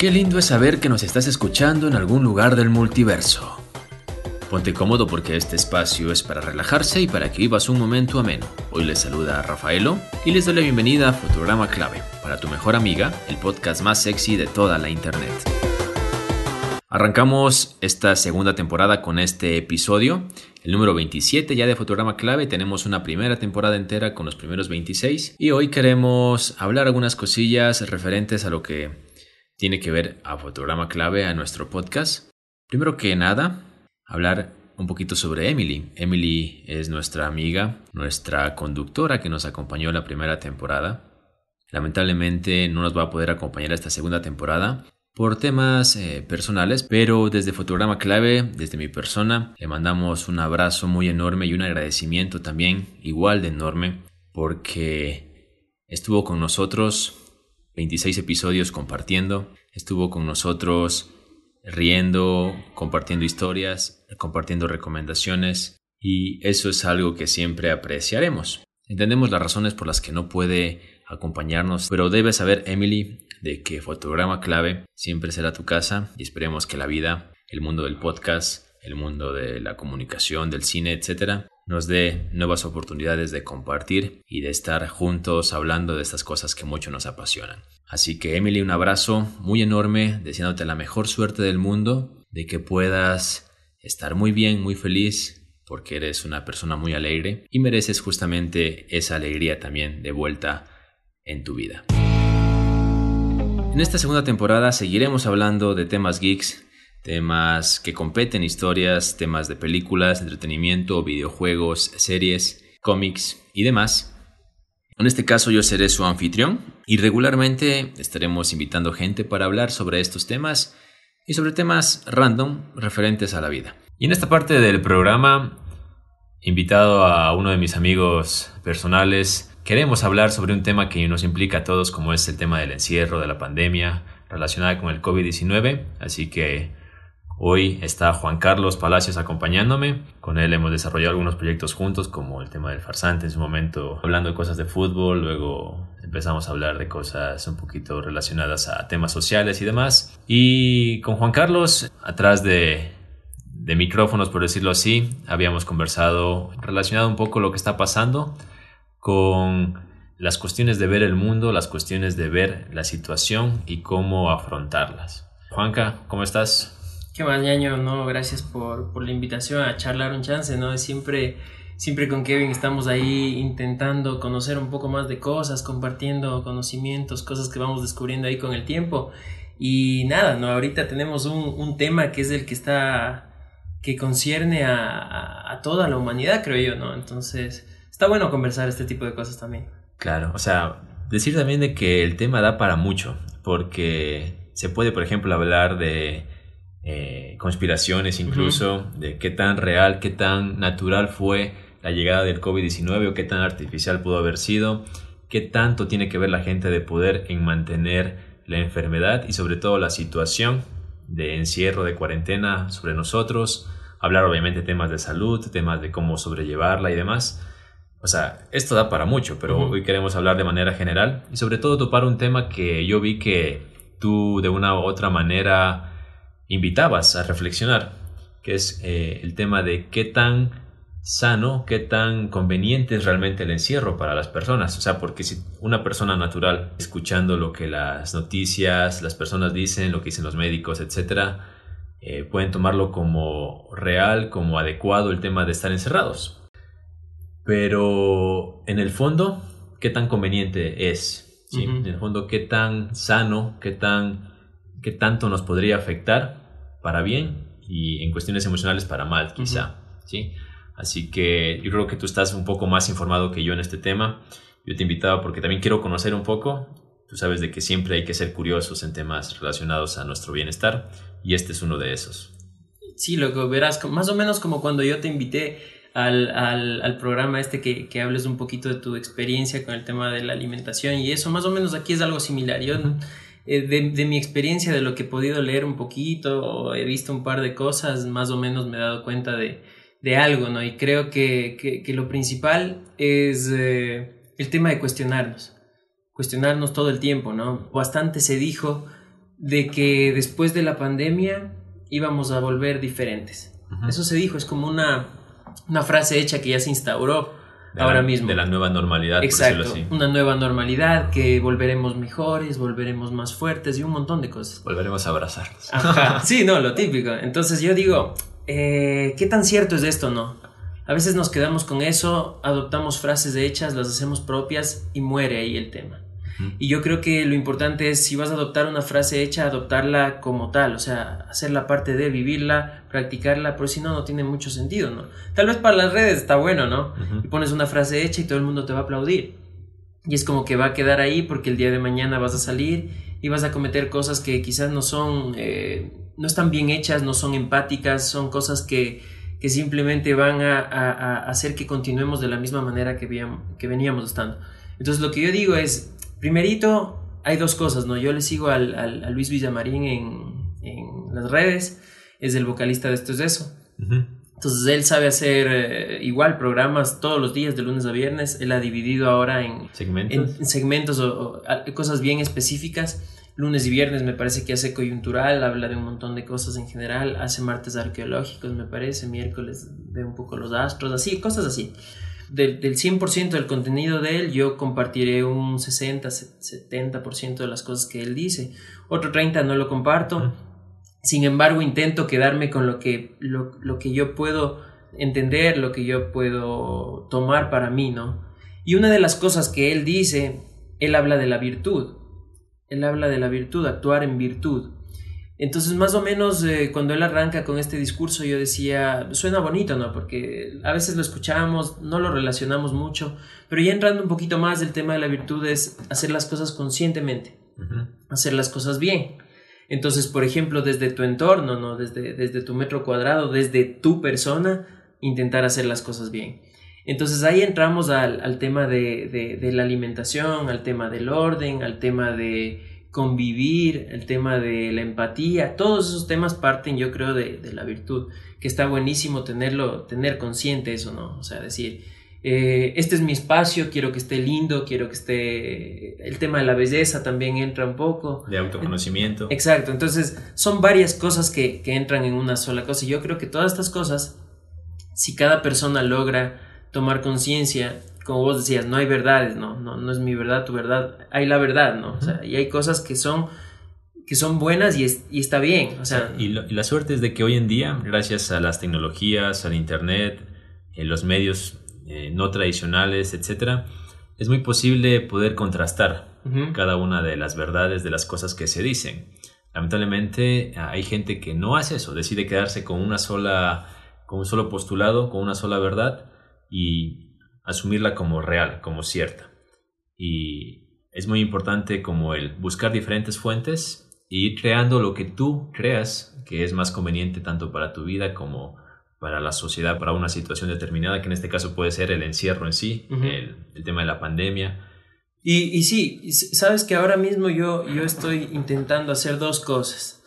Qué lindo es saber que nos estás escuchando en algún lugar del multiverso. Ponte cómodo porque este espacio es para relajarse y para que vivas un momento ameno. Hoy les saluda Rafaelo y les doy la bienvenida a Fotograma Clave, para tu mejor amiga, el podcast más sexy de toda la internet. Arrancamos esta segunda temporada con este episodio, el número 27 ya de Fotograma Clave. Tenemos una primera temporada entera con los primeros 26 y hoy queremos hablar algunas cosillas referentes a lo que tiene que ver a Fotograma Clave, a nuestro podcast. Primero que nada, hablar un poquito sobre Emily. Emily es nuestra amiga, nuestra conductora que nos acompañó la primera temporada. Lamentablemente no nos va a poder acompañar esta segunda temporada por temas eh, personales, pero desde Fotograma Clave, desde mi persona, le mandamos un abrazo muy enorme y un agradecimiento también igual de enorme porque estuvo con nosotros 26 episodios compartiendo. Estuvo con nosotros riendo, compartiendo historias, compartiendo recomendaciones y eso es algo que siempre apreciaremos. Entendemos las razones por las que no puede acompañarnos, pero debes saber, Emily, de que Fotograma Clave siempre será tu casa y esperemos que la vida, el mundo del podcast, el mundo de la comunicación, del cine, etcétera, nos dé nuevas oportunidades de compartir y de estar juntos hablando de estas cosas que mucho nos apasionan. Así que Emily, un abrazo muy enorme, deseándote la mejor suerte del mundo, de que puedas estar muy bien, muy feliz, porque eres una persona muy alegre y mereces justamente esa alegría también de vuelta en tu vida. En esta segunda temporada seguiremos hablando de temas geeks, temas que competen historias, temas de películas, entretenimiento, videojuegos, series, cómics y demás. En este caso yo seré su anfitrión y regularmente estaremos invitando gente para hablar sobre estos temas y sobre temas random referentes a la vida. Y en esta parte del programa, invitado a uno de mis amigos personales, queremos hablar sobre un tema que nos implica a todos como es el tema del encierro, de la pandemia relacionada con el COVID-19. Así que Hoy está Juan Carlos Palacios acompañándome. Con él hemos desarrollado algunos proyectos juntos, como el tema del farsante en su momento, hablando de cosas de fútbol. Luego empezamos a hablar de cosas un poquito relacionadas a temas sociales y demás. Y con Juan Carlos, atrás de, micrófonos, por decirlo así, habíamos conversado relacionado un poco lo que está pasando con las cuestiones de ver el mundo, las cuestiones de ver la situación y cómo afrontarlas. Juanca, ¿cómo estás? Más, ñaño, no, gracias por, por, la invitación a charlar un chance, ¿no? Siempre, siempre con Kevin estamos ahí intentando conocer un poco más de cosas, compartiendo conocimientos, cosas que vamos descubriendo ahí con el tiempo. Y nada, ¿no? Ahorita tenemos un, un tema que es el que está, que concierne a, a, toda la humanidad, creo yo, ¿no? Entonces, está bueno conversar este tipo de cosas también. Claro, o sea, decir también de que el tema da para mucho, porque se puede, por ejemplo, hablar de eh, conspiraciones incluso, de qué tan real, qué tan natural fue la llegada del COVID-19 o qué tan artificial pudo haber sido, qué tanto tiene que ver la gente de poder en mantener la enfermedad y sobre todo la situación de encierro, de cuarentena sobre nosotros, hablar obviamente temas de salud, temas de cómo sobrellevarla y demás. O sea, esto da para mucho, pero hoy queremos hablar de manera general y sobre todo topar un tema que yo vi que tú de una u otra manera invitabas a reflexionar, que es eh, el tema de qué tan sano, qué tan conveniente es realmente el encierro para las personas. O sea, porque si una persona natural, escuchando lo que las noticias, las personas dicen, lo que dicen los médicos, etcétera, eh, pueden tomarlo como real, como adecuado el tema de estar encerrados. Pero en el fondo, ¿qué tan conveniente es? En el fondo, ¿qué tan sano, qué, tan, qué tanto nos podría afectar para bien y en cuestiones emocionales para mal, quizá. ¿sí? Así que yo creo que tú estás un poco más informado que yo en este tema. Yo te invitaba porque también quiero conocer un poco. Tú sabes de que siempre hay que ser curiosos en temas relacionados a nuestro bienestar y este es uno de esos. Sí, lo que verás, más o menos como cuando yo te invité al, al, al programa este que, que, hables un poquito de tu experiencia con el tema de la alimentación y eso, más o menos aquí es algo similar. Yo... Eh, de, mi experiencia, de lo que he podido leer un poquito, he visto un par de cosas, más o menos me he dado cuenta de, de algo, ¿no? Y creo que, que, lo principal es eh, el tema de cuestionarnos, cuestionarnos todo el tiempo, ¿no? Bastante se dijo de que después de la pandemia íbamos a volver diferentes. Eso se dijo, es como una, una frase hecha que ya se instauró ahora mismo. De la nueva normalidad. Exacto, una nueva normalidad, que volveremos mejores, volveremos más fuertes y un montón de cosas. Volveremos a abrazarnos. Sí, no, lo típico. Entonces yo digo, eh, ¿qué tan cierto es esto, no? A veces nos quedamos con eso, adoptamos frases hechas, las hacemos propias y muere ahí el tema. Y yo creo que lo importante es, si vas a adoptar una frase hecha, adoptarla como tal, o sea, hacerla parte de vivirla, practicarla, pero si no, no tiene mucho sentido, ¿no? Tal vez para las redes está bueno, ¿no? Y pones una frase hecha y todo el mundo te va a aplaudir. Y es como que va a quedar ahí porque el día de mañana vas a salir y vas a cometer cosas que quizás no son, eh, no están bien hechas, no son empáticas, son cosas que, que simplemente van a, a, hacer que continuemos de la misma manera que, que veníamos estando. Entonces lo que yo digo es, Primerito, hay dos cosas, ¿no? Yo le sigo al, al, a Luis Villamarín en, en, las redes, es el vocalista de Esto es Eso. Entonces él sabe hacer eh, igual programas todos los días, de lunes a viernes. Él ha dividido ahora en segmentos, en, segmentos o, cosas bien específicas. Lunes y viernes me parece que hace coyuntural, habla de un montón de cosas en general. Hace martes arqueológicos, me parece. Miércoles de un poco los astros, así, cosas así del, del 100% del contenido de él, yo compartiré un 60, 70% de las cosas que él dice. Otro 30 no lo comparto. Sin embargo, intento quedarme con lo que, lo, lo que yo puedo entender, lo que yo puedo tomar para mí, ¿no? Y una de las cosas que él dice, él habla de la virtud. Él habla de la virtud, actuar en virtud. Entonces, más o menos, eh, cuando él arranca con este discurso, yo decía, suena bonito, ¿no? Porque a veces lo escuchamos, no lo relacionamos mucho, pero ya entrando un poquito más, el tema de la virtud es hacer las cosas conscientemente, hacer las cosas bien. Entonces, por ejemplo, desde tu entorno, ¿no? Desde, desde tu metro cuadrado, desde tu persona, intentar hacer las cosas bien. Entonces ahí entramos al, al tema de, de la alimentación, al tema del orden, al tema de convivir, el tema de la empatía, todos esos temas parten yo creo de, la virtud, que está buenísimo tenerlo, tener consciente eso, ¿no? O sea, decir, eh, este es mi espacio, quiero que esté lindo, quiero que esté... El tema de la belleza también entra un poco. De autoconocimiento. Exacto, entonces son varias cosas que, que entran en una sola cosa y yo creo que todas estas cosas, si cada persona logra tomar conciencia como vos decías, no hay verdades, ¿no? No, no es mi verdad, tu verdad, hay la verdad, ¿no? O sea, y hay cosas que son que son buenas y, y está bien. O sea, y, la suerte es de que hoy en día, gracias a las tecnologías, al Internet, en los medios eh, no tradicionales, etcétera, es muy posible poder contrastar cada una de las verdades de las cosas que se dicen. Lamentablemente hay gente que no hace eso, decide quedarse con una sola, con un solo postulado, con una sola verdad y asumirla como real, como cierta. Y es muy importante como el buscar diferentes fuentes y ir creando lo que tú creas que es más conveniente tanto para tu vida como para la sociedad, para una situación determinada, que en este caso puede ser el encierro en sí, el, tema de la pandemia. Y, y sí, sabes que ahora mismo yo, yo estoy intentando hacer dos cosas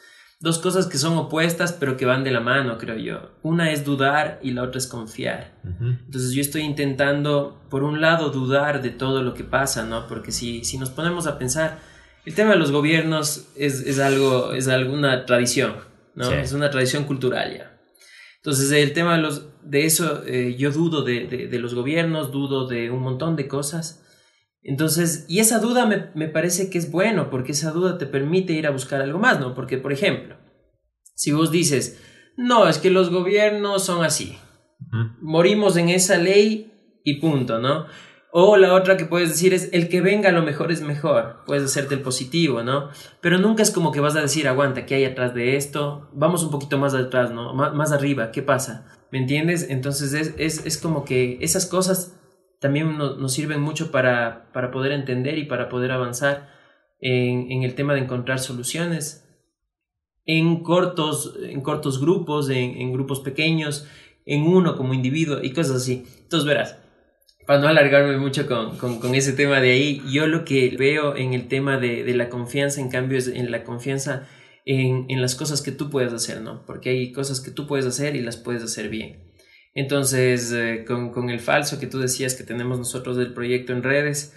dos cosas que son opuestas pero que van de la mano, creo yo. Una es dudar y la otra es confiar. Entonces yo estoy intentando, por un lado, dudar de todo lo que pasa, ¿no? Porque si, si nos ponemos a pensar, el tema de los gobiernos es, es algo, es alguna tradición, ¿no? Es una tradición cultural ya. Entonces el tema de, los, de eso, eh, yo dudo de, de los gobiernos, dudo de un montón de cosas entonces, y esa duda me, me, parece que es bueno, porque esa duda te permite ir a buscar algo más, ¿no? Porque, por ejemplo, si vos dices, no, es que los gobiernos son así, morimos en esa ley y punto, ¿no? O la otra que puedes decir es, el que venga lo mejor es mejor, puedes hacerte el positivo, ¿no? Pero nunca es como que vas a decir, aguanta, ¿qué hay atrás de esto? Vamos un poquito más atrás, ¿no? más arriba, ¿qué pasa? ¿Me entiendes? Entonces es, es, es como que esas cosas también nos sirven mucho para, para, poder entender y para poder avanzar en, el tema de encontrar soluciones en cortos, en cortos grupos, en, en, grupos pequeños, en uno como individuo y cosas así. Entonces verás, para no alargarme mucho con, con, con ese tema de ahí, yo lo que veo en el tema de, de la confianza, en cambio, es en la confianza en, en las cosas que tú puedes hacer, ¿no? Porque hay cosas que tú puedes hacer y las puedes hacer bien. Entonces, eh, con, con, el falso que tú decías que tenemos nosotros del proyecto en redes,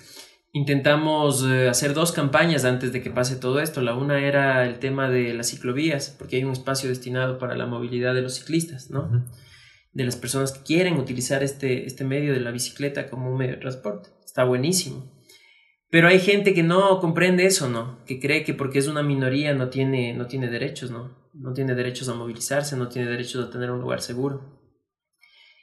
intentamos eh, hacer dos campañas antes de que pase todo esto. La una era el tema de las ciclovías, porque hay un espacio destinado para la movilidad de los ciclistas, ¿no? De las personas que quieren utilizar este, este medio de la bicicleta como un medio de transporte. Está buenísimo. Pero hay gente que no comprende eso, ¿no? Que cree que porque es una minoría no tiene, no tiene derechos, ¿no? No tiene derechos a movilizarse, no tiene derechos a tener un lugar seguro.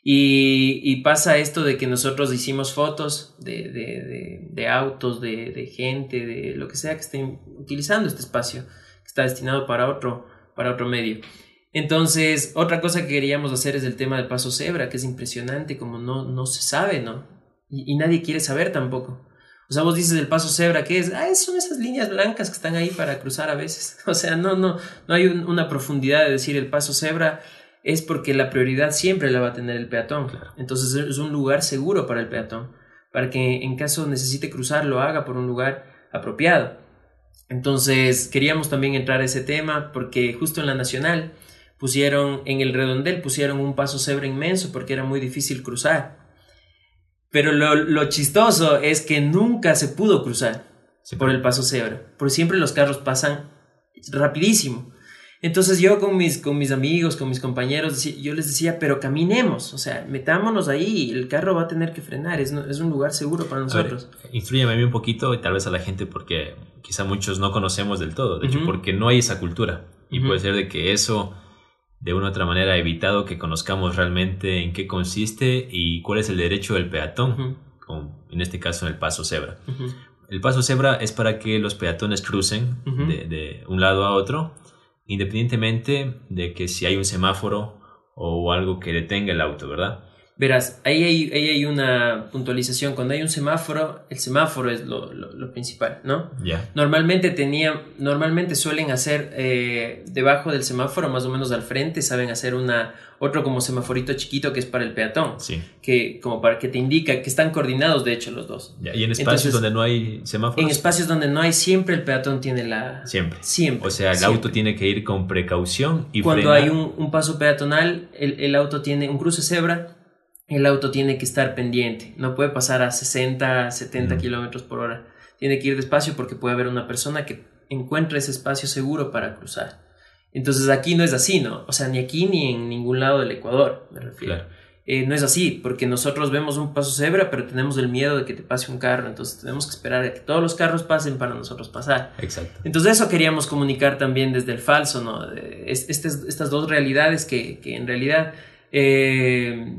Y, pasa esto de que nosotros hicimos fotos de, de, de, autos, de, gente, de lo que sea que estén utilizando este espacio, que está destinado para otro, para otro medio. Entonces, otra cosa que queríamos hacer es el tema del paso cebra, que es impresionante, como no, no se sabe, ¿no? Y, nadie quiere saber tampoco. O sea, vos dices el paso cebra, ¿qué es? Ah, son esas líneas blancas que están ahí para cruzar a veces. O sea, no, no, no hay una profundidad de decir el paso cebra es porque la prioridad siempre la va a tener el peatón. Entonces es un lugar seguro para el peatón, para que en caso necesite cruzar lo haga por un lugar apropiado. Entonces queríamos también entrar a ese tema porque justo en la Nacional pusieron, en el redondel pusieron un paso cebra inmenso porque era muy difícil cruzar. Pero lo, lo chistoso es que nunca se pudo cruzar por el paso cebra, porque siempre los carros pasan rapidísimo. Entonces yo con mis, con mis amigos, con mis compañeros, yo les decía, pero caminemos, o sea, metámonos ahí, el carro va a tener que frenar, es, es un lugar seguro para nosotros. Ver, a mí un poquito y tal vez a la gente porque quizá muchos no conocemos del todo, de hecho porque no hay esa cultura. Y puede ser de que eso de una u otra manera ha evitado que conozcamos realmente en qué consiste y cuál es el derecho del peatón, como en este caso en el paso cebra. El paso cebra es para que los peatones crucen de, de un lado a otro independientemente de que si hay un semáforo o algo que detenga el auto, ¿verdad? Verás, ahí hay, ahí hay una puntualización. Cuando hay un semáforo, el semáforo es lo, lo, principal, ¿no? Ya. Normalmente tenía, normalmente suelen hacer eh, debajo del semáforo, más o menos al frente, saben hacer una otro como semaforito chiquito que es para el peatón. Sí. Que como para que te indica que están coordinados, de hecho, los dos. y en espacios donde no hay semáforos. En espacios donde no hay, siempre el peatón tiene la. Siempre. Siempre. O sea, el auto tiene que ir con precaución y Cuando hay un, un, paso peatonal, el, el auto tiene un cruce cebra el auto tiene que estar pendiente, no puede pasar a 60, 70 kilómetros por hora. Tiene que ir despacio porque puede haber una persona que encuentre ese espacio seguro para cruzar. Entonces aquí no es así, ¿no? O sea, ni aquí ni en ningún lado del Ecuador, me refiero. Eh, no es así, porque nosotros vemos un paso cebra, pero tenemos el miedo de que te pase un carro, entonces tenemos que esperar a que todos los carros pasen para nosotros pasar. Exacto. Entonces eso queríamos comunicar también desde el falso, ¿no? estas dos realidades que, que en realidad eh,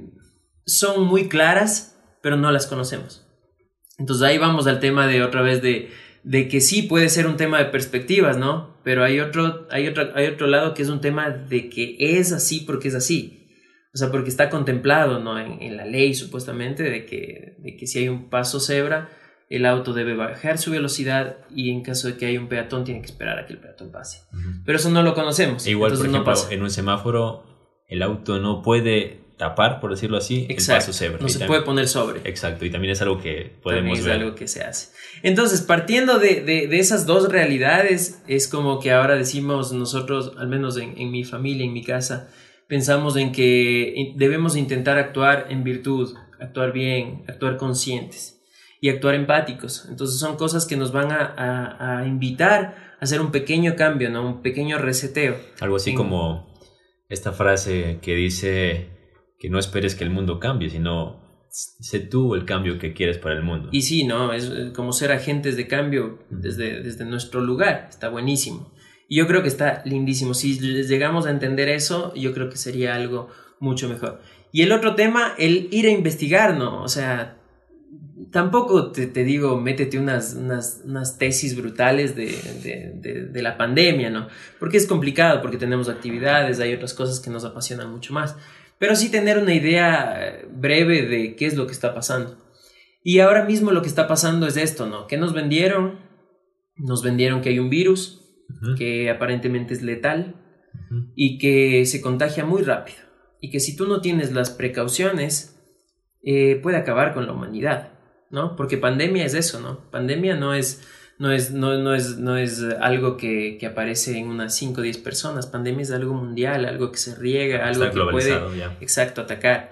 son muy claras, pero no las conocemos. Entonces ahí vamos al tema de otra vez de, de que sí puede ser un tema de perspectivas, ¿no? Pero hay otro, hay, otro, hay otro lado que es un tema de que es así porque es así. O sea, porque está contemplado, ¿no? En, la ley, supuestamente, de que, de que si hay un paso cebra, el auto debe bajar su velocidad y en caso de que haya un peatón, tiene que esperar a que el peatón pase. Pero eso no lo conocemos. E igual, por ejemplo, en un semáforo, el auto no puede tapar, por decirlo así, el paso cebra. No se puede poner sobre. Exacto, y también es algo que podemos ver. Es algo que se hace. Entonces, partiendo de, de, esas dos realidades, es como que ahora decimos nosotros, al menos en, en, mi familia, en mi casa, pensamos en que debemos intentar actuar en virtud, actuar bien, actuar conscientes y actuar empáticos. Entonces son cosas que nos van a, a, a invitar a hacer un pequeño cambio, ¿no? Un pequeño reseteo. Algo así como esta frase que dice que no esperes que el mundo cambie, sino sé tú el cambio que quieres para el mundo. Y sí, ¿no? Es eh, como ser agentes de cambio desde, desde nuestro lugar, está buenísimo. Y yo creo que está lindísimo. Si les llegamos a entender eso, yo creo que sería algo mucho mejor. Y el otro tema, el ir a investigar, ¿no? O sea, tampoco te, te digo, métete unas, unas, unas tesis brutales de, de, de, la pandemia, ¿no? Porque es complicado, porque tenemos actividades, hay otras cosas que nos apasionan mucho más pero sí tener una idea eh, breve de qué es lo que está pasando. Y ahora mismo lo que está pasando es esto, ¿no? ¿Qué nos vendieron? Nos vendieron que hay un virus que aparentemente es letal y que se contagia muy rápido. Y que si tú no tienes las precauciones, eh, puede acabar con la humanidad, ¿no? Porque pandemia es eso, ¿no? Pandemia no es no es, no, no es, no es algo que, que, aparece en unas 5 o 10 personas. Pandemia es algo mundial, algo que se riega, algo que puede exacto, atacar.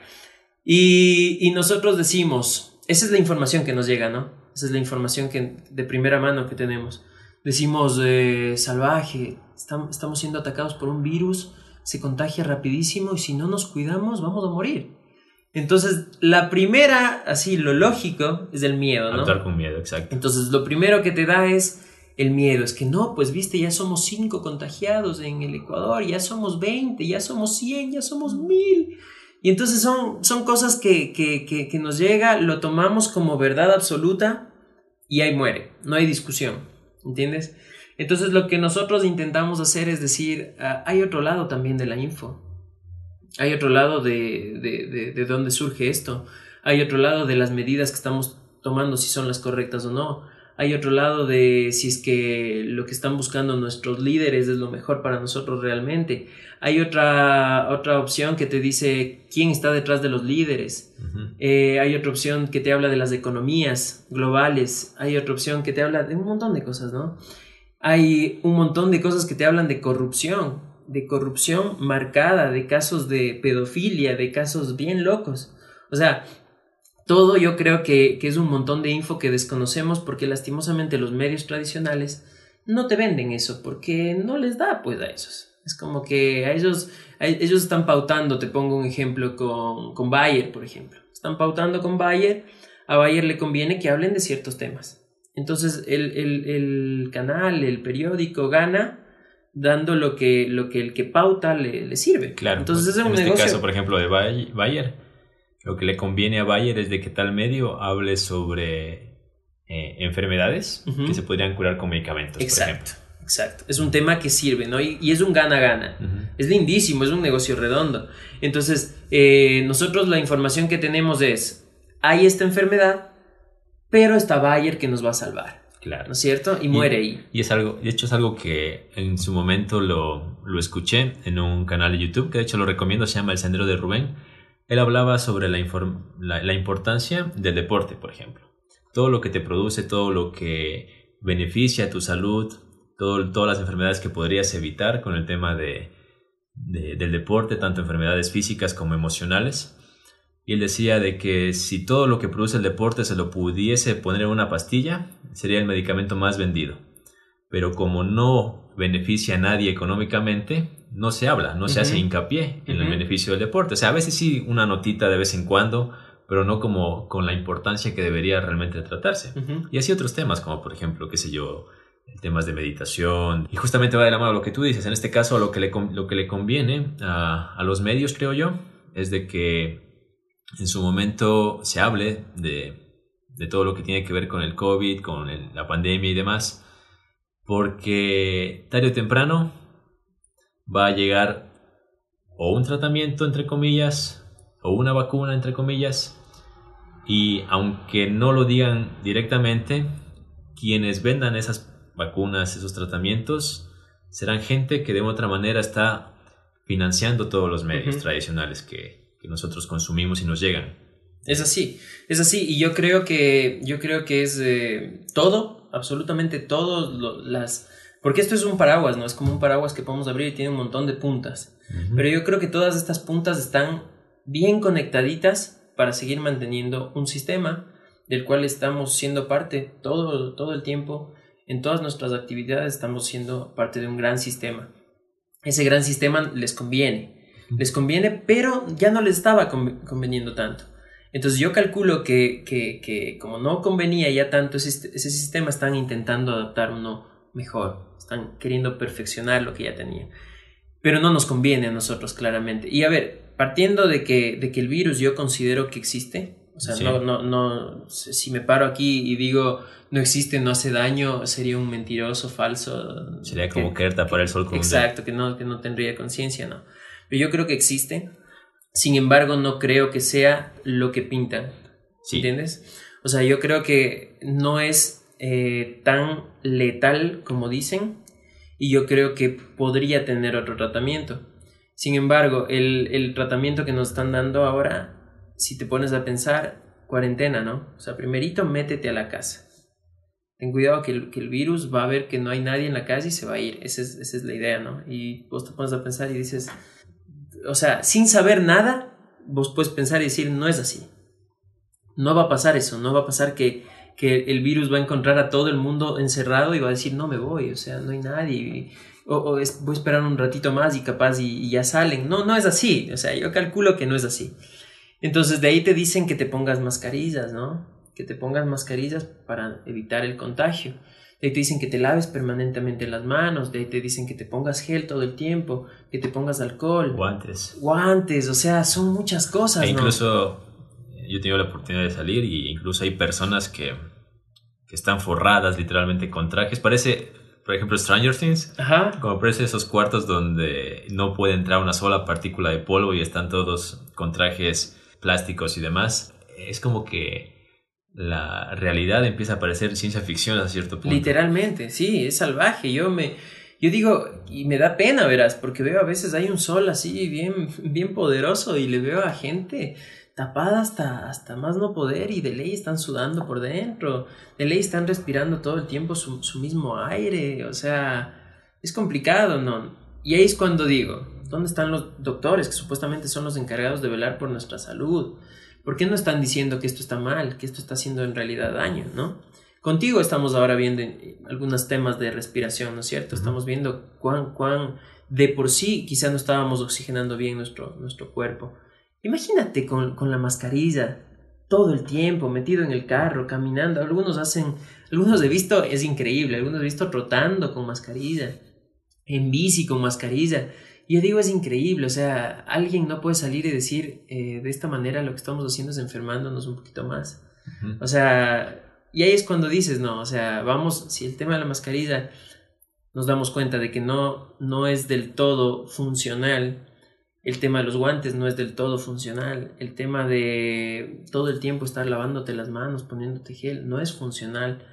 Y, y, nosotros decimos, esa es la información que nos llega, ¿no? Esa es la información que, de primera mano que tenemos. Decimos eh, salvaje, estamos siendo atacados por un virus, se contagia rapidísimo y si no nos cuidamos vamos a morir. Entonces, la primera, así, lo lógico es el miedo, ¿no? Actuar con miedo, exacto. Entonces, lo primero que te da es el miedo. Es que no, pues viste, ya somos cinco contagiados en el Ecuador, ya somos 20, ya somos 100, ya somos mil. Y entonces son, son cosas que, que, que, que nos llega, lo tomamos como verdad absoluta y ahí muere, no hay discusión, ¿entiendes? Entonces lo que nosotros intentamos hacer es decir, ah, hay otro lado también de la info, hay otro lado de, de, de, de dónde surge esto, hay otro lado de las medidas que estamos tomando, si son las correctas o no, hay otro lado de si es que lo que están buscando nuestros líderes es lo mejor para nosotros realmente. Hay otra, otra opción que te dice quién está detrás de los líderes. Eh, hay otra opción que te habla de las economías globales. Hay otra opción que te habla de un montón de cosas, ¿no? Hay un montón de cosas que te hablan de corrupción, de corrupción marcada, de casos de pedofilia, de casos bien locos. O sea, todo yo creo que, es un montón de info que desconocemos porque lastimosamente los medios tradicionales no te venden eso porque no les da pues a esos. Es como que a ellos, ellos están pautando, te pongo un ejemplo con, con Bayer, por ejemplo. Están pautando con Bayer, a Bayer le conviene que hablen de ciertos temas. Entonces el, el, canal, el periódico gana dando lo que, lo que el que pauta le, sirve. Claro. Entonces pues, es un en este caso, por ejemplo, de Bayer lo que le conviene a Bayer es de que tal medio hable sobre eh, enfermedades que se podrían curar con medicamentos. Exacto, exacto. Es un tema que sirve, ¿no? Y, es un gana-gana. Es lindísimo, es un negocio redondo. Entonces, eh, nosotros la información que tenemos es, hay esta enfermedad, pero está Bayer que nos va a salvar. Claro. ¿No es cierto? Y, muere ahí. Y es algo, de hecho es algo que en su momento lo, lo escuché en un canal de YouTube, que de hecho lo recomiendo, se llama El Sendero de Rubén él hablaba sobre la, la, importancia del deporte, por ejemplo. Todo lo que te produce, todo lo que beneficia tu salud, todo, todas las enfermedades que podrías evitar con el tema de, del deporte, tanto enfermedades físicas como emocionales. Y él decía de que si todo lo que produce el deporte se lo pudiese poner en una pastilla, sería el medicamento más vendido. Pero como no beneficia a nadie económicamente, no se habla, no se hace hincapié en el beneficio del deporte. O sea, a veces sí una notita de vez en cuando, pero no como con la importancia que debería realmente tratarse. Y así otros temas, como por ejemplo, qué sé yo, temas de meditación. Y justamente va de la mano lo que tú dices. En este caso, lo que le, lo que le conviene a, los medios, creo yo, es de que en su momento se hable de, de todo lo que tiene que ver con el COVID, con la pandemia y demás, porque tarde o temprano va a llegar o un tratamiento, entre comillas, o una vacuna, entre comillas, y aunque no lo digan directamente, quienes vendan esas vacunas, esos tratamientos, serán gente que de otra manera está financiando todos los medios tradicionales que, nosotros consumimos y nos llegan. Es así, es así, y yo creo que, yo creo que es eh, todo, absolutamente todo, las porque esto es un paraguas, ¿no? Es como un paraguas que podemos abrir y tiene un montón de puntas. Pero yo creo que todas estas puntas están bien conectaditas para seguir manteniendo un sistema del cual estamos siendo parte todo, todo el tiempo. En todas nuestras actividades estamos siendo parte de un gran sistema. Ese gran sistema les conviene. Les conviene, pero ya no les estaba conveniendo tanto. Entonces yo calculo que, que, que, como no convenía ya tanto ese, ese sistema, están intentando adaptar uno mejor están queriendo perfeccionar lo que ya tenían. Pero no nos conviene a nosotros claramente. Y a ver, partiendo de que, de que el virus yo considero que existe, o sea, no, no, no, si me paro aquí y digo no existe, no hace daño, sería un mentiroso, falso. Sería como querer tapar el sol con Exacto, que no, que no tendría conciencia, no. Yo creo que existe, sin embargo, no creo que sea lo que pintan. ¿Entiendes? O sea, yo creo que no es eh, tan letal como dicen y yo creo que podría tener otro tratamiento. Sin embargo, el, tratamiento que nos están dando ahora, si te pones a pensar, cuarentena, ¿no? O sea, primerito métete a la casa. Ten cuidado que el, virus va a ver que no hay nadie en la calle y se va a ir. Esa es, esa es la idea, ¿no? Y vos te pones a pensar y dices, o sea, sin saber nada, vos puedes pensar y decir, no es así. No va a pasar eso, no va a pasar que que el virus va a encontrar a todo el mundo encerrado y va a decir, no me voy, o sea, no hay nadie. O, voy a esperar un ratito más y capaz y, ya salen. No, no es así. O sea, yo calculo que no es así. Entonces de ahí te dicen que te pongas mascarillas, ¿no? Que te pongas mascarillas para evitar el contagio. De ahí te dicen que te laves permanentemente las manos, de ahí te dicen que te pongas gel todo el tiempo, que te pongas alcohol. Guantes. Guantes, o sea, son muchas cosas. E incluso yo he tenido la oportunidad de salir y incluso hay personas que, que están forradas literalmente con trajes. Parece, por ejemplo, Stranger Things. Ajá. Como parece esos cuartos donde no puede entrar una sola partícula de polvo y están todos con trajes plásticos y demás. Es como que la realidad empieza a parecer ciencia ficción a cierto punto. Literalmente, sí, es salvaje. Yo me, yo digo, y me da pena, verás, porque veo a veces hay un sol así bien, bien poderoso y le veo a gente tapada hasta, hasta más no poder y de ley están sudando por dentro, de ley están respirando todo el tiempo su, mismo aire, o sea, es complicado, ¿no? Y ahí es cuando digo, ¿dónde están los doctores que supuestamente son los encargados de velar por nuestra salud? ¿Por qué no están diciendo que esto está mal, que esto está haciendo en realidad daño, ¿no? Contigo estamos ahora viendo algunos temas de respiración, ¿no es cierto? Estamos viendo cuán, cuán de por sí quizá no estábamos oxigenando bien nuestro, nuestro cuerpo. Imagínate con, con la mascarilla todo el tiempo, metido en el carro, caminando. Algunos hacen, algunos he visto, es increíble, algunos he visto trotando con mascarilla, en bici con mascarilla. Yo digo, es increíble, o sea, alguien no puede salir y decir eh, de esta manera lo que estamos haciendo es enfermándonos un poquito más. O sea, y ahí es cuando dices, no, o sea, vamos, si el tema de la mascarilla nos damos cuenta de que no, no es del todo funcional, el tema de los guantes no es del todo funcional. El tema de todo el tiempo estar lavándote las manos, poniéndote gel, no es funcional.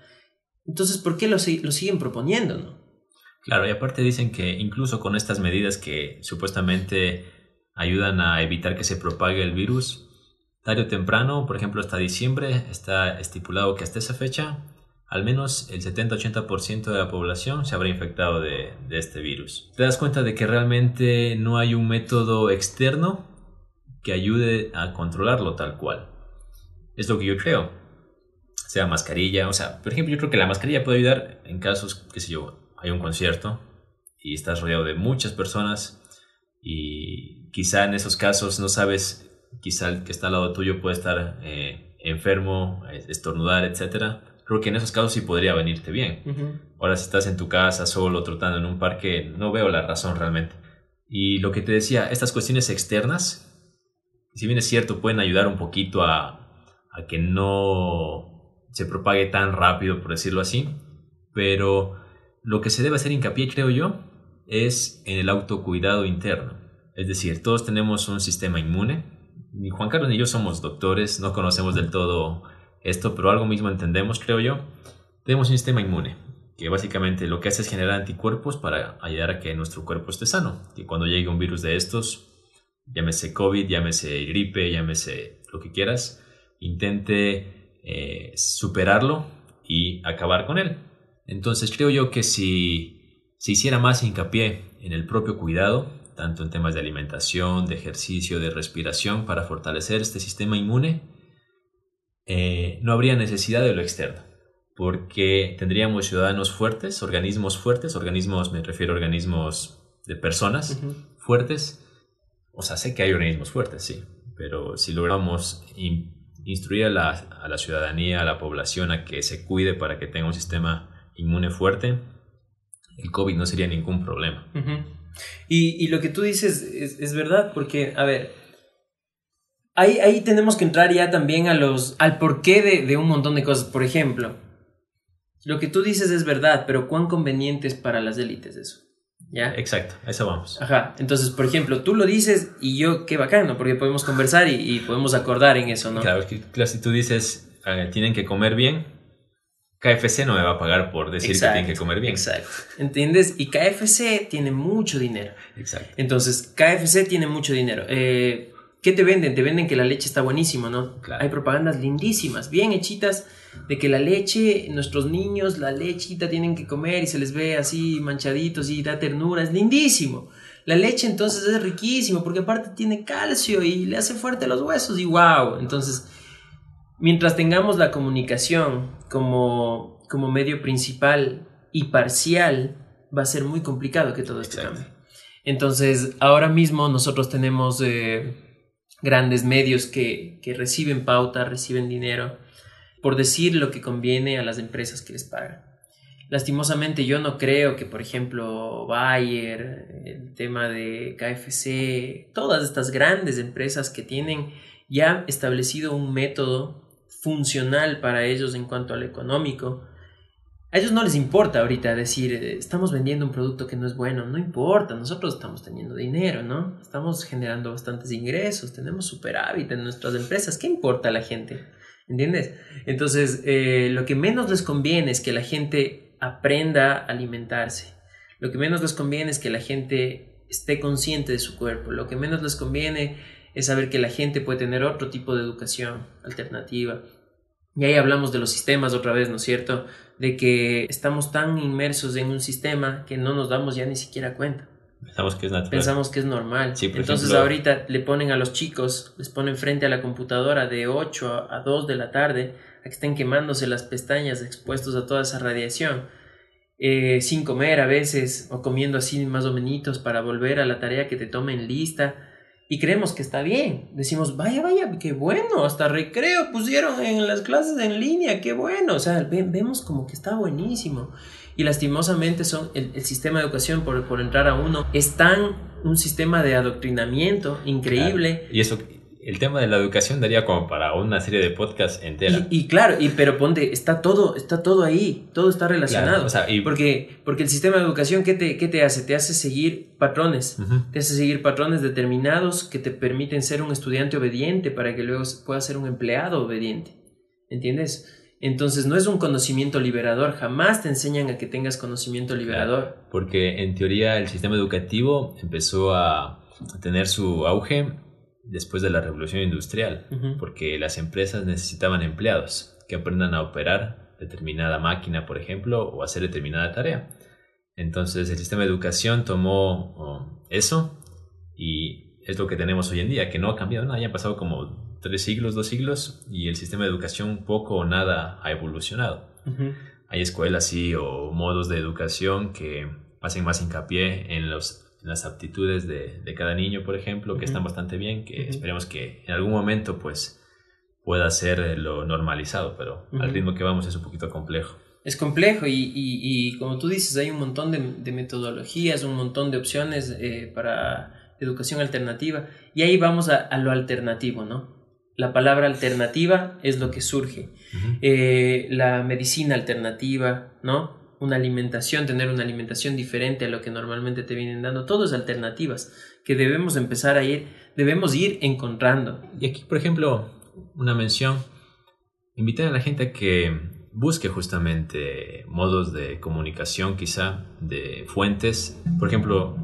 Entonces, ¿por qué lo, lo siguen proponiendo? No? Claro, y aparte dicen que incluso con estas medidas que supuestamente ayudan a evitar que se propague el virus, tarde o temprano, por ejemplo hasta diciembre, está estipulado que hasta esa fecha al menos el 70-80% de la población se habrá infectado de, este virus. Te das cuenta de que realmente no hay un método externo que ayude a controlarlo tal cual. Es lo que yo creo. Sea mascarilla, o sea, por ejemplo, yo creo que la mascarilla puede ayudar en casos, qué sé yo, hay un concierto y estás rodeado de muchas personas y quizá en esos casos no sabes, quizá el que está al lado tuyo puede estar eh, enfermo, estornudar, etcétera creo que en esos casos sí podría venirte bien. Ahora si estás en tu casa solo trotando en un parque, no veo la razón realmente. Y lo que te decía, estas cuestiones externas, si bien es cierto, pueden ayudar un poquito a, a que no se propague tan rápido, por decirlo así, pero lo que se debe hacer hincapié, creo yo, es en el autocuidado interno. Es decir, todos tenemos un sistema inmune. Ni Juan Carlos ni yo somos doctores, no conocemos del todo esto, pero algo mismo entendemos, creo yo. Tenemos un sistema inmune, que básicamente lo que hace es generar anticuerpos para ayudar a que nuestro cuerpo esté sano. Que cuando llegue un virus de estos, llámese COVID, llámese gripe, llámese lo que quieras, intente eh, superarlo y acabar con él. Entonces creo yo que si se hiciera más hincapié en el propio cuidado, tanto en temas de alimentación, de ejercicio, de respiración, para fortalecer este sistema inmune, eh, no habría necesidad de lo externo, porque tendríamos ciudadanos fuertes, organismos fuertes, organismos, me refiero a organismos de personas fuertes. O sea, sé que hay organismos fuertes, sí, pero si logramos instruir a la, ciudadanía, a la población a que se cuide para que tenga un sistema inmune fuerte, el COVID no sería ningún problema. y, lo que tú dices es, es verdad, porque, a ver, ahí, tenemos que entrar ya también a los, al porqué de, de un montón de cosas. Por ejemplo, lo que tú dices es verdad, pero ¿cuán conveniente es para las élites eso? ¿Ya? Exacto, a eso vamos. Ajá, entonces, por ejemplo, tú lo dices y yo, qué bacano, porque podemos conversar y, podemos acordar en eso, ¿no? Claro, claro si tú dices, ah, tienen que comer bien, KFC no me va a pagar por decir que tienen que comer bien. Exacto, ¿entiendes? Y KFC tiene mucho dinero. Exacto. Entonces, KFC tiene mucho dinero. Eh, ¿Qué te venden? Te venden que la leche está buenísima, ¿no? Hay propagandas lindísimas, bien hechitas, de que la leche, nuestros niños, la lechita tienen que comer y se les ve así manchaditos y da ternura, es lindísimo. La leche entonces es riquísimo porque aparte tiene calcio y le hace fuerte los huesos y wow. Entonces, mientras tengamos la comunicación como, como medio principal y parcial, va a ser muy complicado que todo esto cambie. Entonces, ahora mismo nosotros tenemos eh, grandes medios que, que reciben pauta, reciben dinero, por decir lo que conviene a las empresas que les pagan. Lastimosamente yo no creo que, por ejemplo, Bayer, el tema de KFC, todas estas grandes empresas que tienen ya establecido un método funcional para ellos en cuanto al económico, a ellos no les importa ahorita decir, eh, estamos vendiendo un producto que no es bueno, no importa, nosotros estamos teniendo dinero, ¿no? Estamos generando bastantes ingresos, tenemos superávit en nuestras empresas, ¿qué importa a la gente? ¿Entiendes? Entonces, eh, lo que menos les conviene es que la gente aprenda a alimentarse. Lo que menos les conviene es que la gente esté consciente de su cuerpo. Lo que menos les conviene es saber que la gente puede tener otro tipo de educación alternativa. Y ahí hablamos de los sistemas otra vez, ¿no es cierto? De que estamos tan inmersos en un sistema que no nos damos ya ni siquiera cuenta. Pensamos que es natural. Pensamos que es normal. Entonces ahorita le ponen a los chicos, les ponen frente a la computadora de 8 a 2 de la tarde a que estén quemándose las pestañas expuestos a toda esa radiación. Eh, sin comer a veces o comiendo así más o menos para volver a la tarea que te tomen lista y creemos que está bien. Decimos, vaya, vaya, qué bueno, hasta recreo pusieron en las clases en línea, qué bueno. O sea, vemos como que está buenísimo. Y lastimosamente son el, sistema de educación, por, por, entrar a uno, es tan un sistema de adoctrinamiento increíble. Y eso el tema de la educación daría como para una serie de podcasts entera. Y, claro, y, pero ponte, está todo, está todo ahí, todo está relacionado. porque, porque el sistema de educación, ¿qué te, te hace? Te hace seguir patrones, te hace seguir patrones determinados que te permiten ser un estudiante obediente para que luego puedas ser un empleado obediente. ¿Entiendes? Entonces no es un conocimiento liberador, jamás te enseñan a que tengas conocimiento liberador. porque en teoría el sistema educativo empezó a tener su auge después de la revolución industrial, porque las empresas necesitaban empleados que aprendan a operar determinada máquina, por ejemplo, o hacer determinada tarea. Entonces el sistema de educación tomó oh, eso y es lo que tenemos hoy en día, que no ha cambiado nada, ya han pasado como tres siglos, dos siglos y el sistema de educación poco o nada ha evolucionado. Hay escuelas y o modos de educación que hacen más hincapié en los las aptitudes de, de, cada niño, por ejemplo, que están bastante bien, que esperemos que en algún momento pues pueda ser lo normalizado, pero al ritmo que vamos es un poquito complejo. Es complejo y, y, y como tú dices, hay un montón de, de metodologías, un montón de opciones eh, para educación alternativa y ahí vamos a, a, lo alternativo, ¿no? La palabra alternativa es lo que surge. Eh, la medicina alternativa, ¿no? Una alimentación, tener una alimentación diferente a lo que normalmente te vienen dando, todas alternativas que debemos empezar a ir, debemos ir encontrando. Y aquí, por ejemplo, una mención, invitar a la gente a que busque justamente modos de comunicación quizá, de fuentes. Por ejemplo,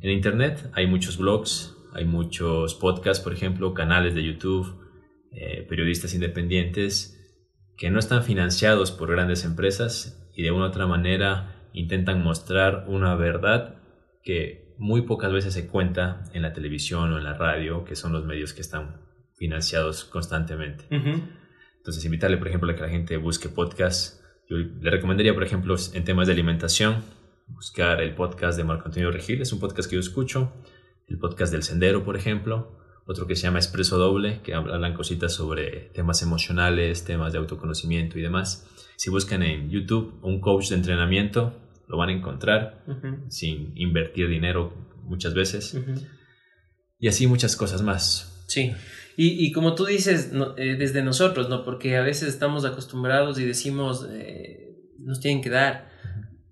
en Internet hay muchos blogs, hay muchos podcasts, por ejemplo, canales de YouTube, eh, periodistas independientes que no están financiados por grandes empresas y de una u otra manera intentan mostrar una verdad que muy pocas veces se cuenta en la televisión o en la radio, que son los medios que están financiados constantemente. Entonces, invitarle, por ejemplo, a que la gente busque podcasts. Yo le recomendaría, por ejemplo, en temas de alimentación, buscar el podcast de Marco Antonio Regil, es un podcast que yo escucho, el podcast del Sendero, por ejemplo, otro que se llama Expreso Doble, que hablan cositas sobre temas emocionales, temas de autoconocimiento y demás. Si buscan en YouTube un coach de entrenamiento, lo van a encontrar sin invertir dinero muchas veces. Y así muchas cosas más. Sí. Y, y como tú dices, eh, desde nosotros, ¿no? Porque a veces estamos acostumbrados y decimos, eh, nos tienen que dar.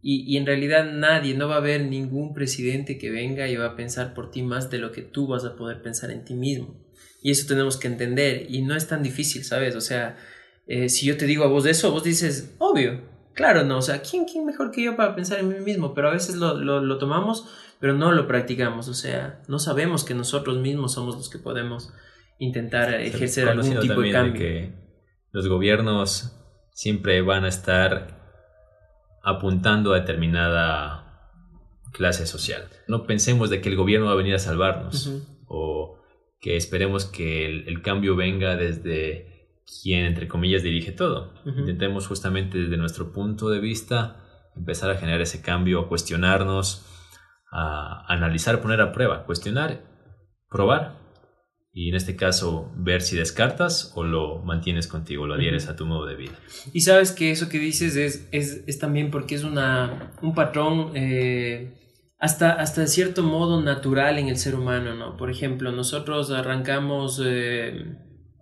Y, y, en realidad nadie, no va a haber ningún presidente que venga y va a pensar por ti más de lo que tú vas a poder pensar en ti mismo. Y eso tenemos que entender. Y no es tan difícil, ¿sabes? O sea, eh, si yo te digo a vos eso, vos dices, obvio, claro, no, o sea, ¿quién, quién mejor que yo para pensar en mí mismo? Pero a veces lo, lo, tomamos, pero no lo practicamos, o sea, no sabemos que nosotros mismos somos los que podemos intentar ejercer algún tipo de cambio. que los gobiernos siempre van a estar apuntando a determinada clase social. No pensemos de que el gobierno va a venir a salvarnos o que esperemos que el, el cambio venga desde quien, entre comillas, dirige todo. Intentemos justamente desde nuestro punto de vista empezar a generar ese cambio, a cuestionarnos, a analizar, poner a prueba, cuestionar, probar y en este caso ver si descartas o lo mantienes contigo, lo adhieres a tu modo de vida. Y sabes que eso que dices es, es, es también porque es una, un patrón eh, hasta, hasta de cierto modo natural en el ser humano, ¿no? Por ejemplo, nosotros arrancamos eh,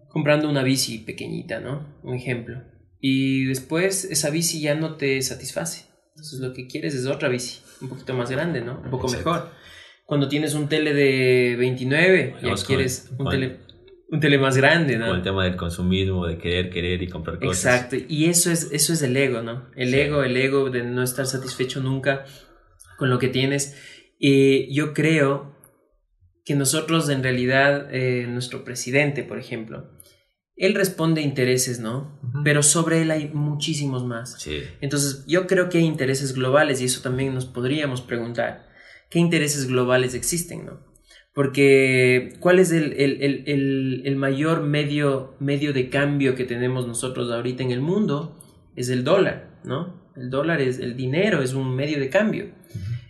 comprando una bici pequeñita, ¿no? Un ejemplo. Y después esa bici ya no te satisface. Entonces lo que quieres es otra bici, un poquito más grande, ¿no? Un poco mejor. Cuando tienes un tele de 29, ya quieres un, tele, un tele más grande, ¿no? Con el tema del consumismo, de querer, querer y comprar cosas. Exacto, y eso es, eso es el ego, ¿no? El ego, el ego de no estar satisfecho nunca con lo que tienes. Y yo creo que nosotros en realidad, eh, nuestro presidente, por ejemplo, él responde a intereses, ¿no? Pero sobre él hay muchísimos más. Sí. Entonces, yo creo que hay intereses globales y eso también nos podríamos preguntar. ¿Qué intereses globales existen, ¿no? Porque, ¿cuál es el, el, el, mayor medio, medio de cambio que tenemos nosotros ahorita en el mundo? Es el dólar, ¿no? El dólar es el dinero, es un medio de cambio.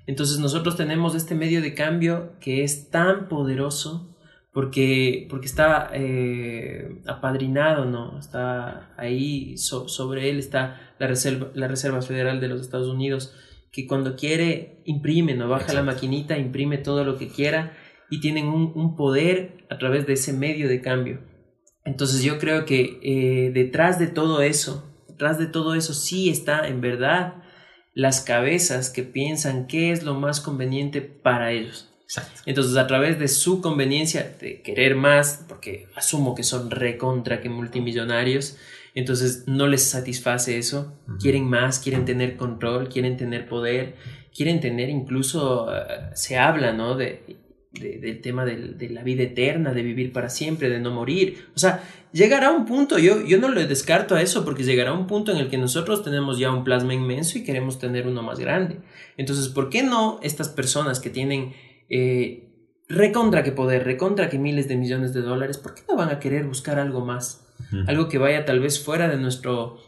Entonces nosotros tenemos este medio de cambio que es tan poderoso porque, porque está eh, apadrinado, ¿no? Está ahí, sobre él está la Reserva, la Reserva Federal de los Estados Unidos, que cuando quiere imprime, ¿no? Baja la maquinita, imprime todo lo que quiera y tienen un, poder a través de ese medio de cambio. Entonces yo creo que eh, detrás de todo eso, detrás de todo eso sí está en verdad las cabezas que piensan qué es lo más conveniente para ellos. Entonces, a través de su conveniencia de querer más, porque asumo que son recontra que multimillonarios, entonces no les satisface eso, quieren más, quieren tener control, quieren tener poder, quieren tener incluso, eh, se habla, ¿no? De, del tema de, la vida eterna, de vivir para siempre, de no morir. O sea, llegará un punto, yo, yo no le descarto a eso, porque llegará un punto en el que nosotros tenemos ya un plasma inmenso y queremos tener uno más grande. Entonces, ¿por qué no estas personas que tienen eh, recontra que poder, recontra que miles de millones de dólares, ¿por qué no van a querer buscar algo más? Algo que vaya tal vez fuera de nuestro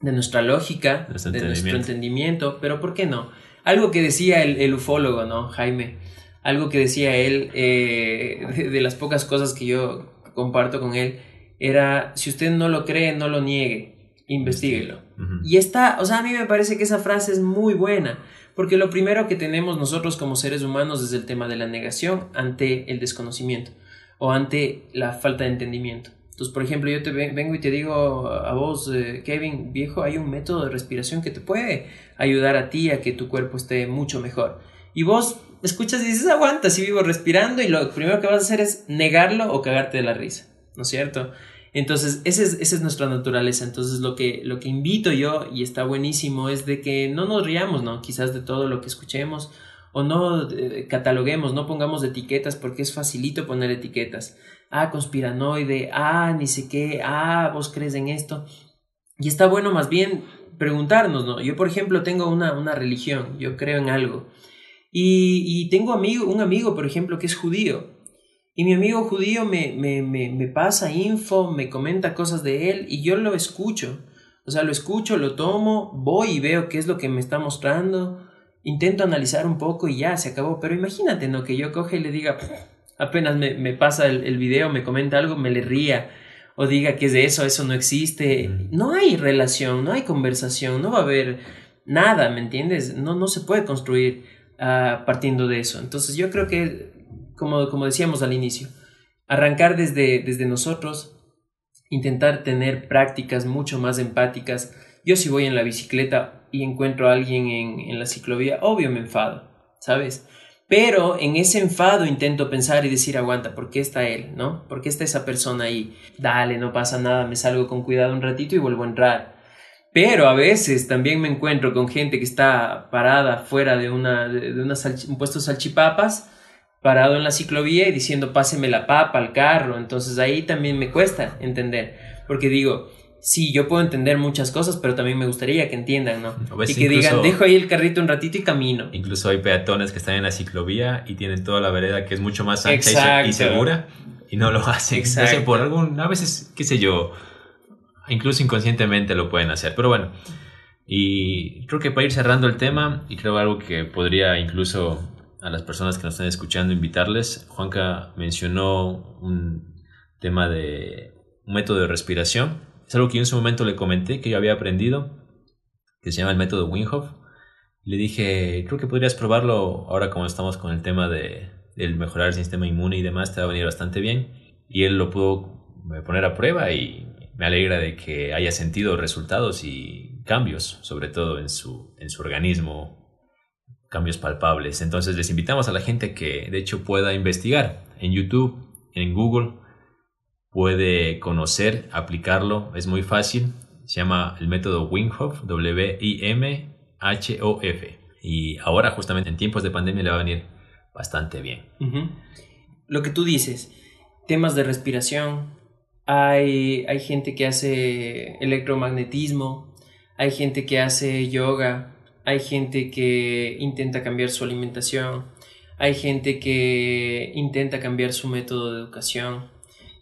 de nuestra lógica, de nuestro entendimiento, pero ¿por qué no? Algo que decía el, ufólogo, ¿no? Jaime, algo que decía él, eh, de, las pocas cosas que yo comparto con él, era, si usted no lo cree, no lo niegue, investiguelo. Y está, o sea, a mí me parece que esa frase es muy buena, porque lo primero que tenemos nosotros como seres humanos es el tema de la negación ante el desconocimiento o ante la falta de entendimiento. Entonces, por ejemplo, yo te vengo y te digo a vos, eh, Kevin, viejo, hay un método de respiración que te puede ayudar a ti a que tu cuerpo esté mucho mejor. Y vos escuchas y dices, aguanta, si vivo respirando y lo primero que vas a hacer es negarlo o cagarte de la risa, ¿no es cierto? Entonces, esa es, esa es nuestra naturaleza. Entonces, lo que, lo que invito yo, y está buenísimo, es de que no nos riamos, ¿no? Quizás de todo lo que escuchemos, o no eh, cataloguemos, no pongamos etiquetas, porque es facilito poner etiquetas. Ah, conspiranoide, ah, ni sé qué, ah, vos crees en esto. Y está bueno más bien preguntarnos, ¿no? Yo, por ejemplo, tengo una, una religión, yo creo en algo. Y, y tengo amigo, un amigo, por ejemplo, que es judío. Y mi amigo judío me, me, me, me, pasa info, me comenta cosas de él y yo lo escucho. O sea, lo escucho, lo tomo, voy y veo qué es lo que me está mostrando, intento analizar un poco y ya, se acabó. Pero imagínate, ¿no? Que yo coge y le diga, apenas me, me pasa el, el, video, me comenta algo, me le ría o diga que es de eso, eso no existe. No hay relación, no hay conversación, no va a haber nada, ¿me entiendes? No, no se puede construir uh, partiendo de eso. Entonces yo creo que como, como decíamos al inicio, arrancar desde, desde nosotros, intentar tener prácticas mucho más empáticas. Yo si voy en la bicicleta y encuentro a alguien en, en la ciclovía, obvio me enfado, ¿sabes? Pero en ese enfado intento pensar y decir, aguanta, ¿por qué está él? ¿No? ¿Por qué está esa persona ahí? Dale, no pasa nada, me salgo con cuidado un ratito y vuelvo a entrar. Pero a veces también me encuentro con gente que está parada fuera de, una, de, de un puesto salchipapas parado en la ciclovía y diciendo páseme la papa al carro. Entonces ahí también me cuesta entender. Porque digo, sí, yo puedo entender muchas cosas, pero también me gustaría que entiendan, ¿no? Y que digan, dejo ahí el carrito un ratito y camino. Incluso hay peatones que están en la ciclovía y tienen toda la vereda que es mucho más ancha y segura y no lo hacen. Exacto. por algún, a veces, qué sé yo, incluso inconscientemente lo pueden hacer. Pero bueno, y creo que para ir cerrando el tema, y creo algo que podría incluso a las personas que nos están escuchando invitarles, Juanca mencionó un tema de un método de respiración. Es algo que yo en su momento le comenté que yo había aprendido, que se llama el método Wim Le dije, creo que podrías probarlo ahora como estamos con el tema de, mejorar el sistema inmune y demás, te va a venir bastante bien. Y él lo pudo poner a prueba y me alegra de que haya sentido resultados y cambios, sobre todo en su, en su organismo, cambios palpables. Entonces les invitamos a la gente que de hecho pueda investigar en YouTube, en Google, puede conocer, aplicarlo, es muy fácil. Se llama el método Wim W-I-M-H-O-F. Y ahora justamente en tiempos de pandemia le va a venir bastante bien. Lo que tú dices, temas de respiración, hay, hay gente que hace electromagnetismo, hay gente que hace yoga, hay gente que intenta cambiar su alimentación, hay gente que intenta cambiar su método de educación.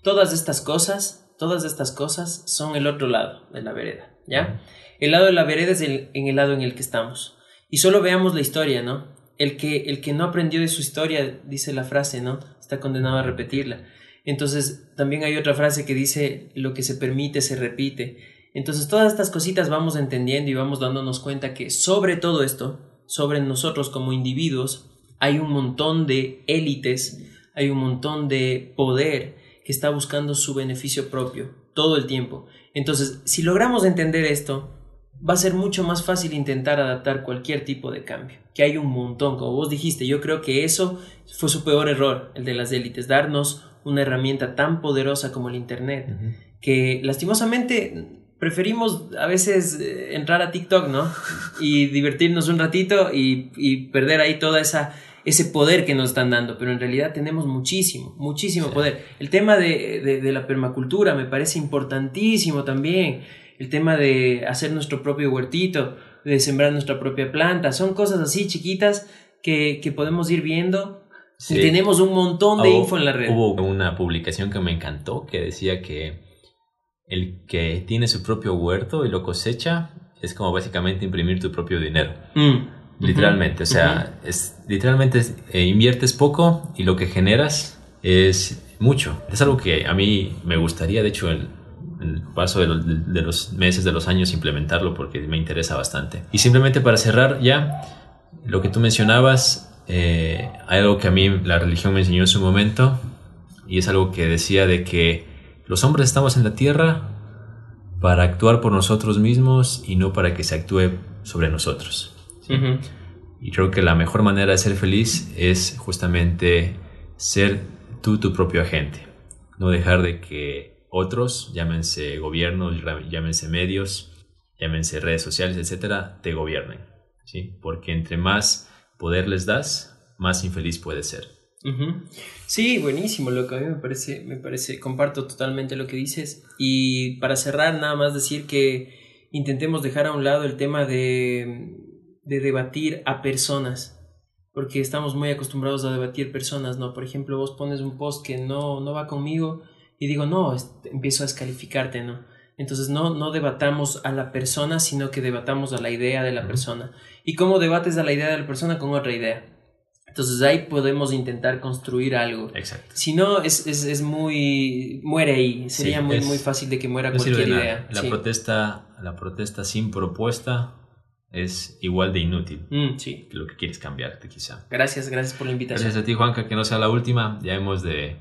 Todas estas cosas, todas estas cosas son el otro lado de la vereda, ¿ya? El lado de la vereda es el, en el lado en el que estamos. Y solo veamos la historia, ¿no? El que, el que no aprendió de su historia, dice la frase, ¿no? Está condenado a repetirla. Entonces, también hay otra frase que dice, lo que se permite se repite. Entonces, todas estas cositas vamos entendiendo y vamos dándonos cuenta que sobre todo esto, sobre nosotros como individuos, hay un montón de élites, hay un montón de poder que está buscando su beneficio propio todo el tiempo. Entonces, si logramos entender esto, va a ser mucho más fácil intentar adaptar cualquier tipo de cambio, que hay un montón, como vos dijiste, yo creo que eso fue su peor error, el de las élites, darnos una herramienta tan poderosa como el Internet, que lastimosamente preferimos a veces eh, entrar a TikTok, ¿no? Y divertirnos un ratito y, perder ahí toda esa ese poder que nos están dando, pero en realidad tenemos muchísimo, muchísimo poder. El tema de, la permacultura me parece importantísimo también, el tema de hacer nuestro propio huertito, de sembrar nuestra propia planta, son cosas así chiquitas que, que podemos ir viendo tenemos un montón de info en la red. Hubo una publicación que me encantó que decía que el que tiene su propio huerto y lo cosecha es como básicamente imprimir tu propio dinero. Mm. Literalmente, o sea, es, literalmente eh, inviertes poco y lo que generas es mucho. Es algo que a mí me gustaría, de hecho, en el paso de, de, los meses, de los años, implementarlo porque me interesa bastante. Y simplemente para cerrar ya, lo que tú mencionabas, eh, hay algo que a mí la religión me enseñó en su momento y es algo que decía de que los hombres estamos en la tierra para actuar por nosotros mismos y no para que se actúe sobre nosotros. Y creo que la mejor manera de ser feliz es justamente ser tú tu propio agente, no dejar de que otros, llámense gobiernos, llámense medios, llámense redes sociales, etcétera, te gobiernen. ¿sí? Porque entre más poder les das, más infeliz puede ser. Sí, buenísimo, lo que a mí me parece, me parece, comparto totalmente lo que dices. Y para cerrar, nada más decir que intentemos dejar a un lado el tema de, de debatir a personas, porque estamos muy acostumbrados a debatir personas, ¿no? Por ejemplo, vos pones un post que no, no va conmigo y digo, no, empiezo a descalificarte, ¿no? Entonces no, no debatamos a la persona, sino que debatamos a la idea de la persona. ¿Y cómo debates a la idea de la persona con otra idea? Entonces ahí podemos intentar construir algo. Exacto. Si no, es, es, es muy... muere ahí. Sería muy, muy fácil de que muera cualquier idea. La, protesta, la protesta sin propuesta es igual de inútil mm, sí. que lo que quieres cambiarte quizá. Gracias, gracias por la invitación. Gracias a ti Juanca, que no sea la última. Ya hemos de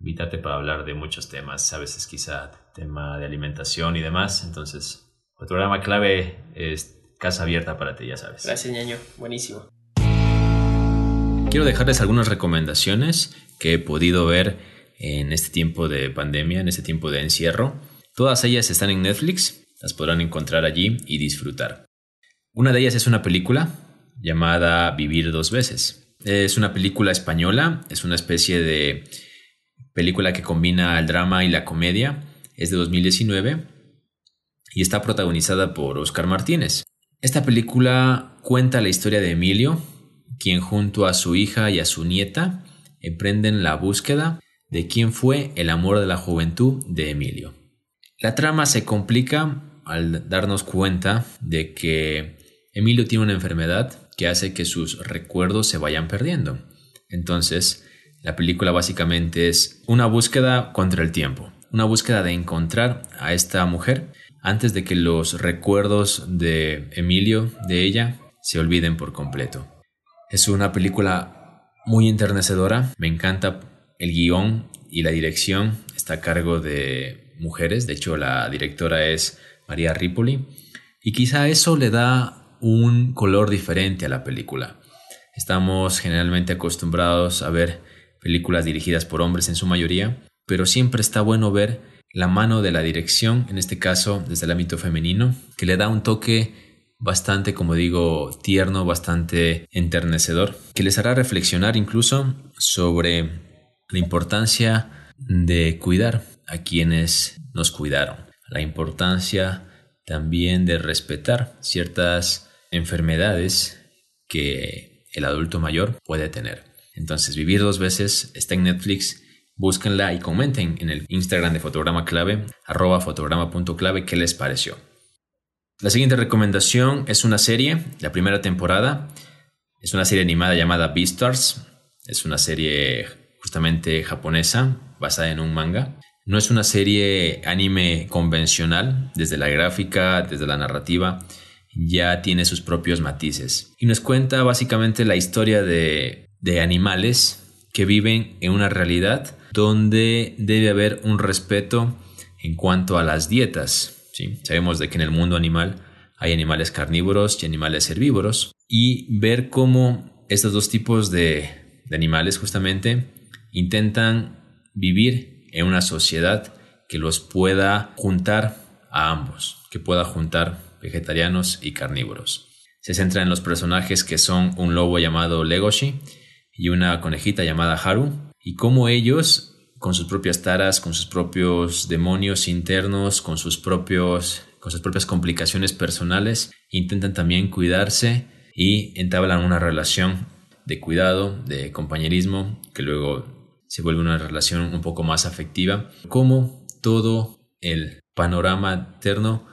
invitarte para hablar de muchos temas, a veces quizá tema de alimentación y demás. Entonces, el programa clave es casa abierta para ti, ya sabes. Gracias, ñaño. Buenísimo. Quiero dejarles algunas recomendaciones que he podido ver en este tiempo de pandemia, en este tiempo de encierro. Todas ellas están en Netflix, las podrán encontrar allí y disfrutar. Una de ellas es una película llamada Vivir dos veces. Es una película española, es una especie de película que combina el drama y la comedia. Es de 2019 y está protagonizada por Oscar Martínez. Esta película cuenta la historia de Emilio, quien junto a su hija y a su nieta emprenden la búsqueda de quién fue el amor de la juventud de Emilio. La trama se complica al darnos cuenta de que Emilio tiene una enfermedad que hace que sus recuerdos se vayan perdiendo. Entonces, la película básicamente es una búsqueda contra el tiempo, una búsqueda de encontrar a esta mujer antes de que los recuerdos de Emilio, de ella, se olviden por completo. Es una película muy enternecedora, me encanta el guion y la dirección, está a cargo de mujeres, de hecho la directora es María Ripoli, y quizá eso le da un color diferente a la película. Estamos generalmente acostumbrados a ver películas dirigidas por hombres en su mayoría, pero siempre está bueno ver la mano de la dirección, en este caso desde el ámbito femenino, que le da un toque bastante, como digo, tierno, bastante enternecedor, que les hará reflexionar incluso sobre la importancia de cuidar a quienes nos cuidaron, la importancia también de respetar ciertas enfermedades que el adulto mayor puede tener. Entonces, Vivir dos veces está en Netflix. Búsquenla y comenten en el Instagram de Fotograma Clave, arroba fotograma.clave, qué les pareció. La siguiente recomendación es una serie, la primera temporada. Es una serie animada llamada Beastars. Es una serie justamente japonesa, basada en un manga. No es una serie anime convencional, desde la gráfica, desde la narrativa, ya tiene sus propios matices. Y nos cuenta básicamente la historia de, de animales que viven en una realidad donde debe haber un respeto en cuanto a las dietas. ¿sí? Sabemos de que en el mundo animal hay animales carnívoros y animales herbívoros y ver cómo estos dos tipos de, de animales justamente intentan vivir en una sociedad que los pueda juntar a ambos, que pueda juntar vegetarianos y carnívoros. Se centra en los personajes que son un lobo llamado Legoshi y una conejita llamada Haru, y cómo ellos, con sus propias taras, con sus propios demonios internos, con sus propios con sus propias complicaciones personales, intentan también cuidarse y entablan una relación de cuidado, de compañerismo, que luego se vuelve una relación un poco más afectiva, como todo el panorama eterno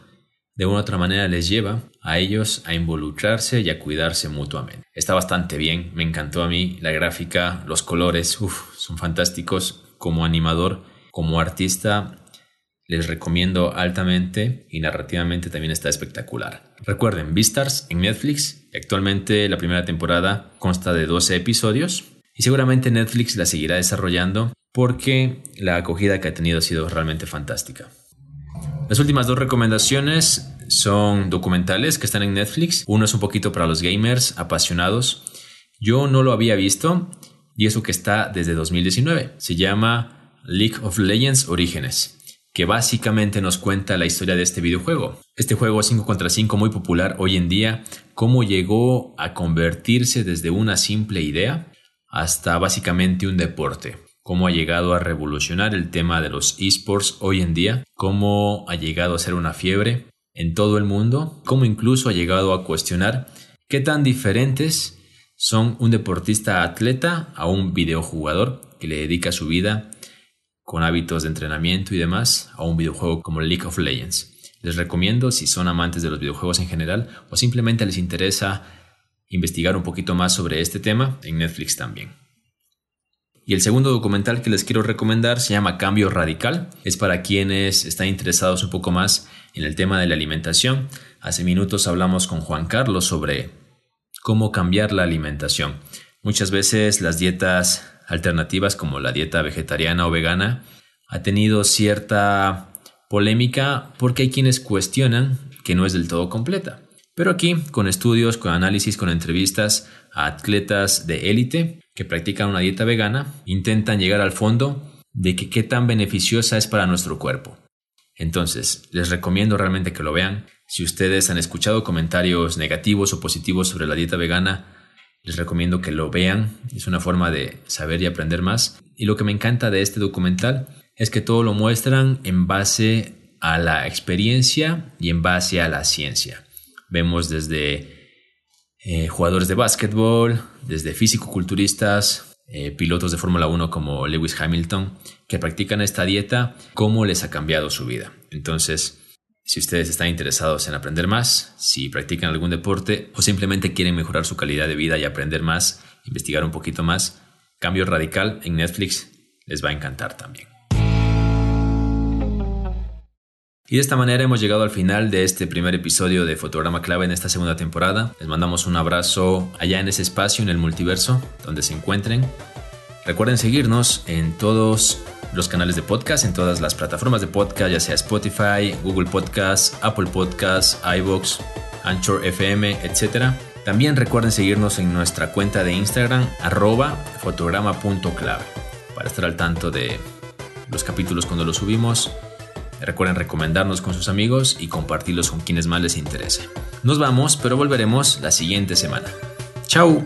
de una u otra manera les lleva a ellos a involucrarse y a cuidarse mutuamente. Está bastante bien, me encantó a mí la gráfica, los colores, son fantásticos. Como animador, como artista, les recomiendo altamente y narrativamente también está espectacular. Recuerden, Beastars en Netflix, actualmente la primera temporada consta de 12 episodios y seguramente Netflix la seguirá desarrollando porque la acogida que ha tenido ha sido realmente fantástica. Las últimas dos recomendaciones son documentales que están en Netflix. Uno es un poquito para los gamers apasionados. Yo no lo había visto y eso que está desde 2019. Se llama League of Legends Orígenes que básicamente nos cuenta la historia de este videojuego. Este juego 5 contra 5 muy popular hoy en día, cómo llegó a convertirse desde una simple idea hasta básicamente un deporte. Cómo ha llegado a revolucionar el tema de los esports hoy en día, cómo ha llegado a ser una fiebre en todo el mundo, cómo incluso ha llegado a cuestionar qué tan diferentes son un deportista atleta a un videojugador que le dedica su vida con hábitos de entrenamiento y demás a un videojuego como League of Legends. Les recomiendo si son amantes de los videojuegos en general o simplemente les interesa investigar un poquito más sobre este tema en Netflix también. Y el segundo documental que les quiero recomendar se llama Cambio Radical. Es para quienes están interesados un poco más en el tema de la alimentación. Hace minutos hablamos con Juan Carlos sobre cómo cambiar la alimentación. Muchas veces las dietas alternativas como la dieta vegetariana o vegana ha tenido cierta polémica porque hay quienes cuestionan que no es del todo completa. Pero aquí, con estudios, con análisis, con entrevistas a atletas de élite que practican una dieta vegana, intentan llegar al fondo de que qué tan beneficiosa es para nuestro cuerpo. Entonces, les recomiendo realmente que lo vean. Si ustedes han escuchado comentarios negativos o positivos sobre la dieta vegana, les recomiendo que lo vean. Es una forma de saber y aprender más. Y lo que me encanta de este documental es que todo lo muestran en base a la experiencia y en base a la ciencia. Vemos desde eh, jugadores de básquetbol, desde físico-culturistas, eh, pilotos de Fórmula 1 como Lewis Hamilton que practican esta dieta, cómo les ha cambiado su vida. Entonces, si ustedes están interesados en aprender más, si practican algún deporte o simplemente quieren mejorar su calidad de vida y aprender más, investigar un poquito más, Cambio Radical en Netflix les va a encantar también. Y de esta manera hemos llegado al final de este primer episodio de Fotograma Clave en esta segunda temporada. Les mandamos un abrazo allá en ese espacio, en el multiverso, donde se encuentren. Recuerden seguirnos en todos los canales de podcast, en todas las plataformas de podcast, ya sea Spotify, Google Podcast, Apple Podcast, iVoox, Anchor FM, etc. También recuerden seguirnos en nuestra cuenta de Instagram, arroba fotograma.clave, para estar al tanto de los capítulos cuando los subimos Recuerden recomendarnos con sus amigos y compartirlos con quienes más les interese. Nos vamos, pero volveremos la siguiente semana. ¡Chao!